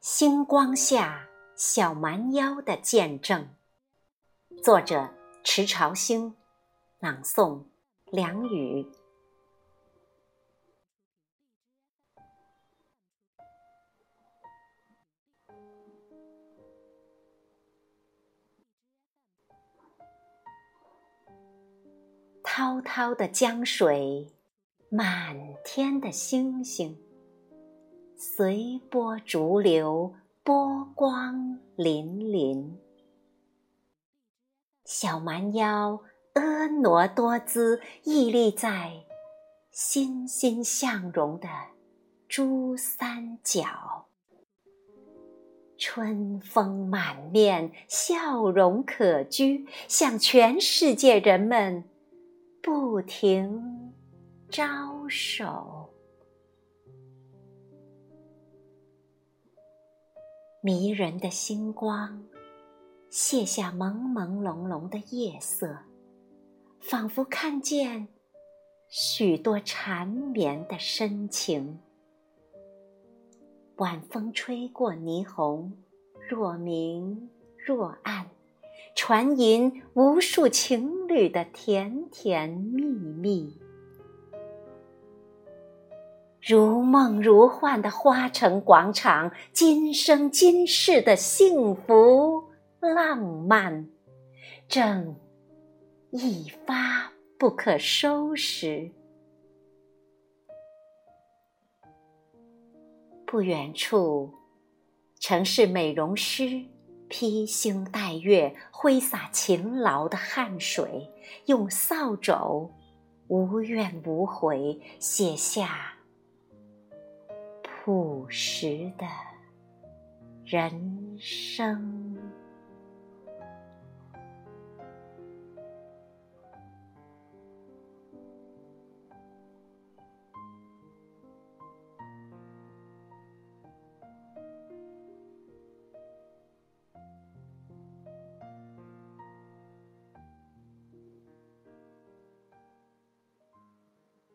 星光下，小蛮腰的见证。作者：池朝星，朗诵：梁宇。滔滔的江水，满天的星星。随波逐流，波光粼粼。小蛮腰婀娜多姿，屹立在欣欣向荣的珠三角。春风满面，笑容可掬，向全世界人们不停招手。迷人的星光，卸下朦朦胧胧的夜色，仿佛看见许多缠绵的深情。晚风吹过霓虹，若明若暗，传吟无数情侣的甜甜蜜蜜。如梦如幻的花城广场，今生今世的幸福浪漫，正一发不可收拾。不远处，城市美容师披星戴月，挥洒勤劳的汗水，用扫帚无怨无悔写下。朴实的人生。